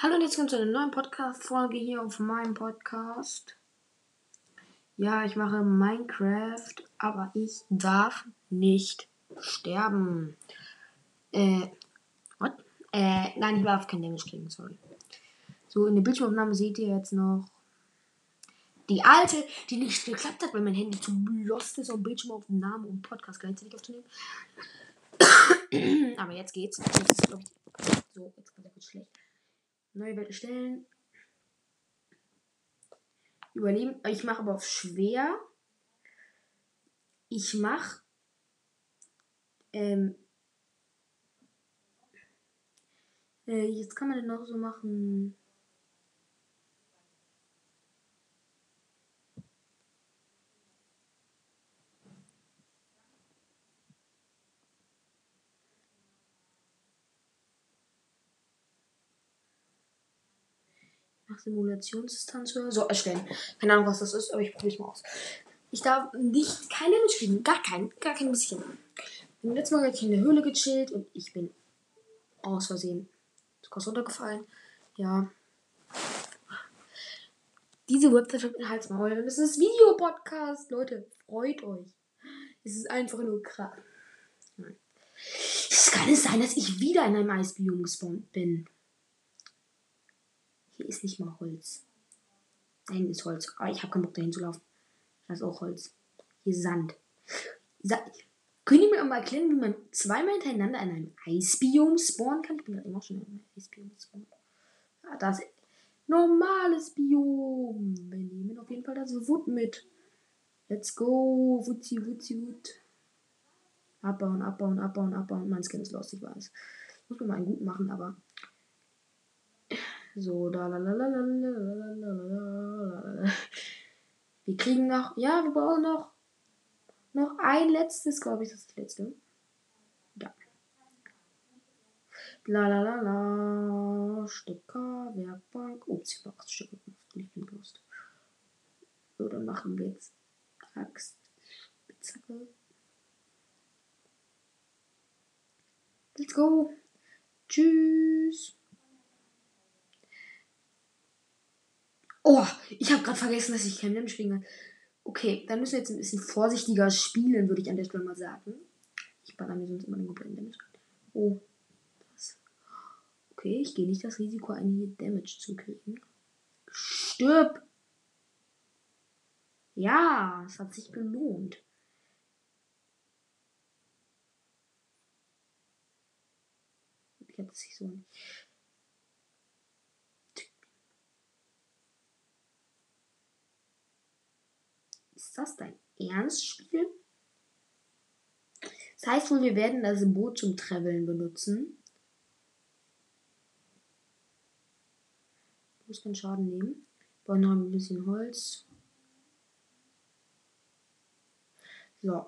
Hallo und jetzt kommt zu einer neuen Podcast-Folge hier auf meinem Podcast. Ja, ich mache Minecraft, aber ich darf nicht sterben. Äh, what? Äh, nein, ich darf kein Damage kriegen, sorry. So, in der Bildschirmaufnahme seht ihr jetzt noch die alte, die nicht geklappt hat, weil mein Handy zu lost ist, um Bildschirmaufnahme und Podcast gleichzeitig aufzunehmen. aber jetzt geht's. Jetzt ist, so, jetzt kommt kurz schlecht. Neue Welt erstellen. Überleben. Ich mache aber auf schwer. Ich mache. Ähm, äh, jetzt kann man denn noch so machen. Simulationsdistanz oder so erstellen. Keine Ahnung, was das ist, aber ich probiere es mal aus. Ich darf nicht keine kriegen. Gar kein, gar kein bisschen. Beim letzten Mal in der Höhle gechillt und ich bin aus Versehen sogar runtergefallen. Ja. Diese Website hat den mal. Das ist Videopodcast. Leute, freut euch. Es ist einfach nur krass. Es kann es sein, dass ich wieder in einem Eisbiom gespawnt bin. Ist nicht mal Holz. Nein, ist Holz. Aber ich habe keinen Bock dahin zu laufen. Das ist auch Holz. Hier Sand. Sa Könnt ihr mir mal erklären, wie man zweimal hintereinander in einem Eisbiom spawnen kann? Ich bin gerade immer schon in einem Eisbiom gespawnt. Ah, das normales Biom. Wir nehmen auf jeden Fall das Wood mit. Let's go. Wutzi, wutzi, wut. Abbauen, abbauen, abbauen, abbauen. Mein Skin ist los, ich weiß. Muss man mal einen guten machen, aber so, da la la la la la la la la Wir kriegen noch, ja, wir brauchen noch, noch ein letztes, glaube ich, das letzte. Ja. La la la la, Stecker, Werkbank. Ups, ich habe acht Stücke gemacht. Lost. So, dann machen wir jetzt Axt, Spitzhacke. Let's go. Tschüss. Oh, ich habe gerade vergessen, dass ich kein Damage kriegen kann. Okay, dann müssen wir jetzt ein bisschen vorsichtiger spielen, würde ich an der Stelle mal sagen. Ich baller mir sonst immer den kompletten Damage. Oh, das. Okay, ich gehe nicht das Risiko ein, hier Damage zu kriegen. Stirb! Ja, es hat sich gelohnt. Ich hätte es sich so nicht. Das dein Ernstspiel? Das heißt wohl, wir werden das Boot zum Traveln benutzen. Muss keinen Schaden nehmen. Bauen noch ein bisschen Holz. So.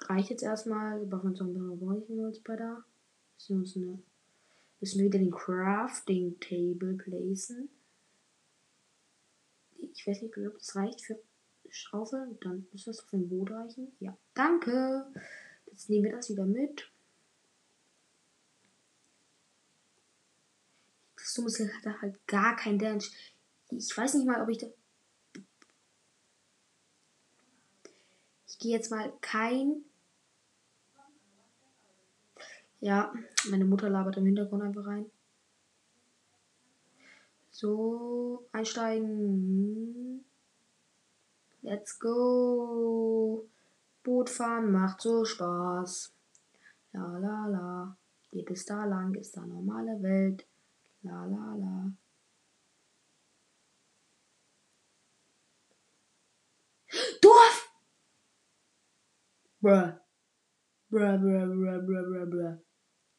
Reicht jetzt erstmal. Wir brauchen uns noch ein bisschen Holz bei da. Müssen wir eine. Müssen wir wieder den Crafting Table placen. Ich weiß nicht, ob das reicht für Schaufel. Dann muss das auf dem Boot reichen. Ja, danke. Jetzt nehmen wir das wieder mit. Das Dumme ist, hat er halt gar kein Damage. Ich weiß nicht mal, ob ich da. Ich gehe jetzt mal kein. Ja, meine Mutter labert im Hintergrund einfach rein. So, einsteigen. Let's go. Boot fahren macht so Spaß. La la la. Geht es da lang, ist da normale Welt. La la la. Dorf! Bruh. Bruh, bruh, bruh, bruh, bruh, bruh.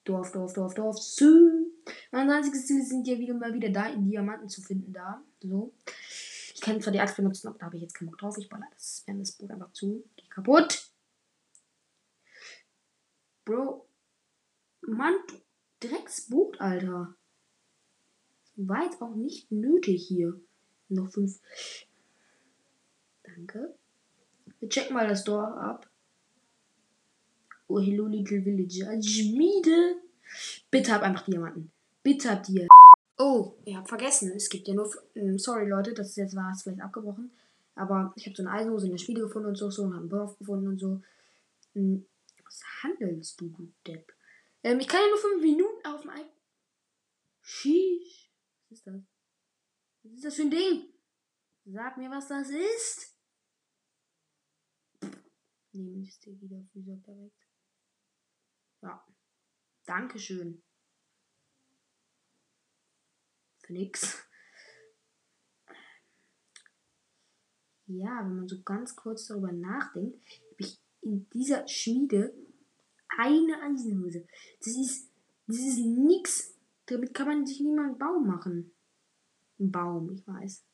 Dorf, Dorf, Dorf, Dorf. Sü. Mein einziges Ziel sind ja wieder mal wieder da, in Diamanten zu finden da. So. Kann zwar die Axt benutzen, aber da habe ich jetzt keinen Bock drauf. Ich baller das das Boot einfach zu. Geh kaputt. Bro. Mann, Drecksboot, Alter. War jetzt auch nicht nötig hier. Noch fünf. Danke. Wir checken mal das Dorf ab. Oh, hello, little villager. Schmiede. Bitte hab einfach Diamanten. Bitte habt ihr. Oh, ich habe vergessen. Es gibt ja nur. ähm, Sorry, Leute, das ist jetzt war es vielleicht abgebrochen. Aber ich habe so eine Eisenhose in der Schmiede gefunden und so, so und habe einen Dorf gefunden und so. Hm, Was handelst du, du Depp? Ähm, ich kann ja nur fünf Minuten auf dem Ei. Sheesh. Was ist das? Was ist das für ein Ding? Sag mir, was das ist. Nehmen ich es dir wieder auf dieser direkt. Ja. Dankeschön. Für nix. Ja, wenn man so ganz kurz darüber nachdenkt, habe ich in dieser Schmiede eine Eisenhose. Das ist, das ist nix. Damit kann man sich niemand einen Baum machen. Ein Baum, ich weiß.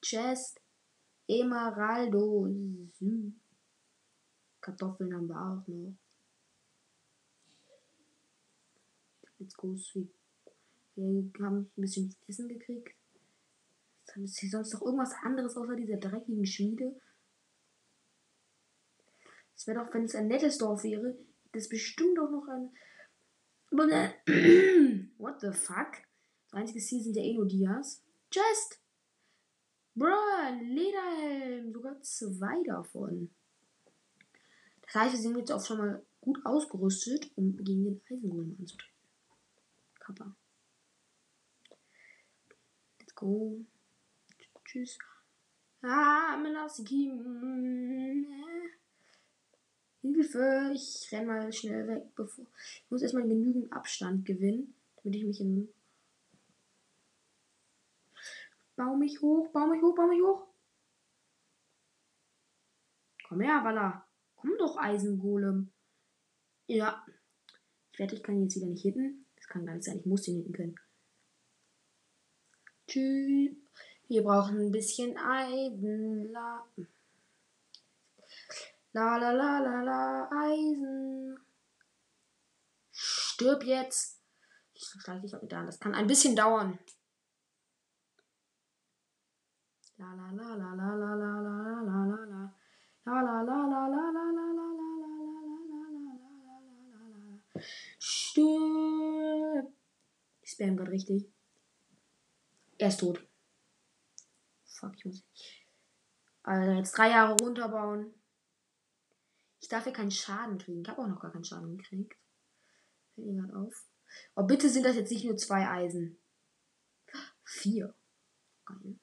Chest, Emeraldo. Kartoffeln haben wir auch noch. Jetzt groß wie. Wir haben ein bisschen Essen gekriegt. Ist hier sonst noch irgendwas anderes außer dieser dreckigen Schmiede? Es wäre doch, wenn es ein nettes Dorf wäre, das bestimmt auch noch ein. Ne- What the fuck? Das einzige Ziel sind ja eh nur Dias. Just! Bruh, Lederhelm. Sogar zwei davon. Das heißt, wir sind jetzt auch schon mal gut ausgerüstet, um gegen den Eisengolem anzutreten. Kappa. Go. Tschüss. Ah, Melasiki. Hilfe, ich renn mal schnell weg, bevor. Ich muss erstmal genügend Abstand gewinnen, damit ich mich in. Bau mich hoch, bau mich hoch, bau mich hoch. Komm her, Walla. Komm doch, Eisengolem. Ja. Ich wette, ich kann ihn jetzt wieder nicht hitten. Das kann gar nicht sein. Ich muss den hitten können. Tschüss. Wir brauchen ein bisschen Eisen. La la la la la, la Eisen. Stirb jetzt. Ich steige dich wieder an. Das kann ein bisschen dauern. La la la la la la la la la la la. La la la la la la la la la. Stirb. Ich spam gerade richtig. Er ist tot. Fuck, ich muss. Also jetzt drei Jahre runterbauen. Ich darf ja keinen Schaden kriegen. Ich habe auch noch gar keinen Schaden gekriegt. Fällt mir gerade auf. Oh, bitte sind das jetzt nicht nur zwei Eisen. Vier. Geil.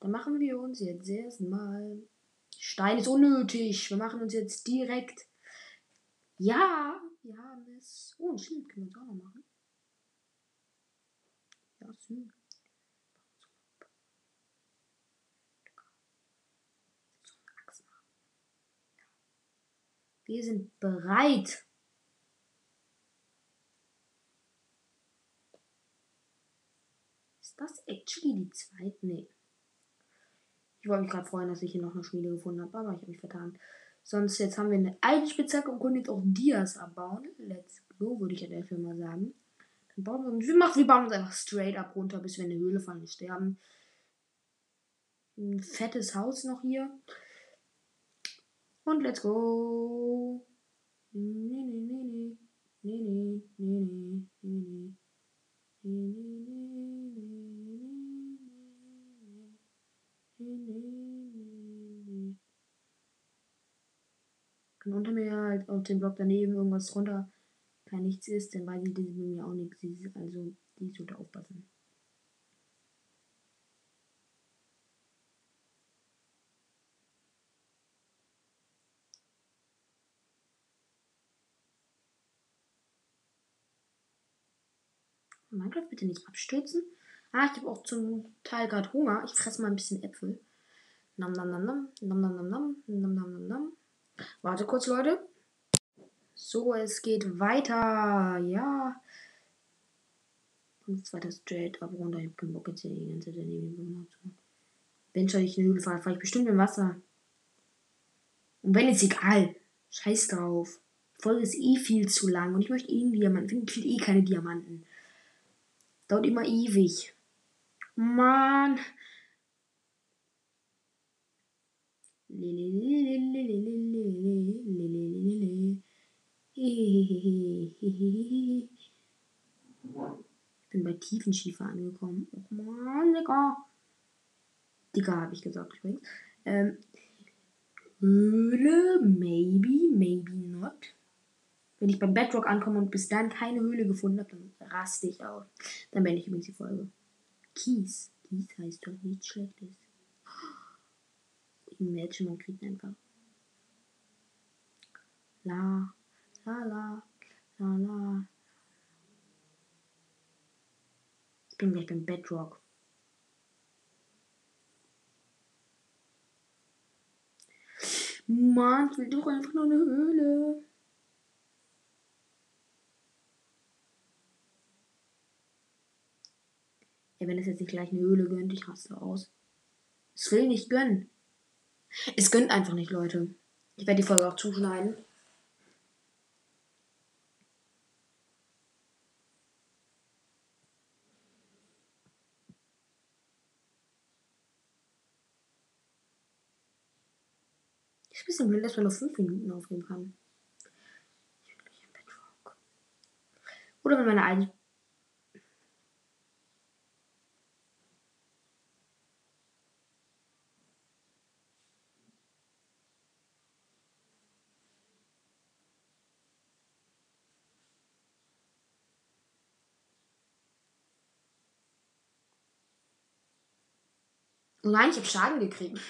Dann machen wir uns jetzt erstmal. Stein ist unnötig. Wir machen uns jetzt direkt. Ja, wir haben es. Oh, ein Schild können wir uns auch noch machen. Ja, süß. Wir sind bereit. Ist das actually die zweite? Nee. Ich wollte mich gerade freuen, dass ich hier noch eine Schmiede gefunden habe, aber ich habe mich vertan. Sonst jetzt haben wir eine alte Spitzhacke und können jetzt auch Dias abbauen. Let's go, würde ich ja dafür mal sagen. Dann bauen wir uns, wir, machen, wir bauen uns einfach straight up runter, bis wir in eine Höhle fallen und sterben. Ein fettes Haus noch hier. Und let's go. Nee, nee, nee, nee. Nee, nee, nee, nee, nee, nee. Kann unter mir halt auf dem Block daneben irgendwas runter kein nichts ist, weiß ich, dass bei mir auch nichts ist. Also, die sollte aufpassen. Minecraft bitte nicht abstürzen. Ah, ich habe auch zum Teil gerade Hunger. Ich fresse mal ein bisschen Äpfel. Nam nam nam nam nam nam nam nam nam nam nam. Warte kurz, Leute. So, es geht weiter. Ja. Und jetzt weiter straight ab runter. Ich hab keinen Bock jetzt hier die ganze Zeit daneben zu. Wenn schon ich in Höhle fahre, fahre ich bestimmt im Wasser. Und wenn ist egal. Scheiß drauf. Die Folge ist eh viel zu lang und ich möchte einen Diamanten. Ich finde eh keine Diamanten. Dauert immer ewig. Mann. Bin bei Tiefenschiefer angekommen. Och man, Digga. Digga, habe ich gesagt übrigens. Ähm, Höhle, maybe, maybe not. Wenn ich beim Bedrock ankomme und bis dann keine Höhle gefunden habe, dann raste ich aus. Dann beende ich übrigens die Folge. Kies. Kies heißt doch nichts Schlechtes. Imagine, man kriegt einfach. La, la, la, la, la. Ich bin gleich beim Bedrock. Mann, ich will doch einfach nur eine Höhle. Ja, wenn es jetzt nicht gleich eine Höhle gönnt, ich raste aus. Es will nicht gönnen. Es gönnt einfach nicht, Leute. Ich werde die Folge auch zuschneiden. Ist ein bisschen blöd, dass man nur 5 Minuten aufnehmen kann. Ich will nicht im Bedrock. Oder wenn meine nein, ich habe Schaden gekriegt.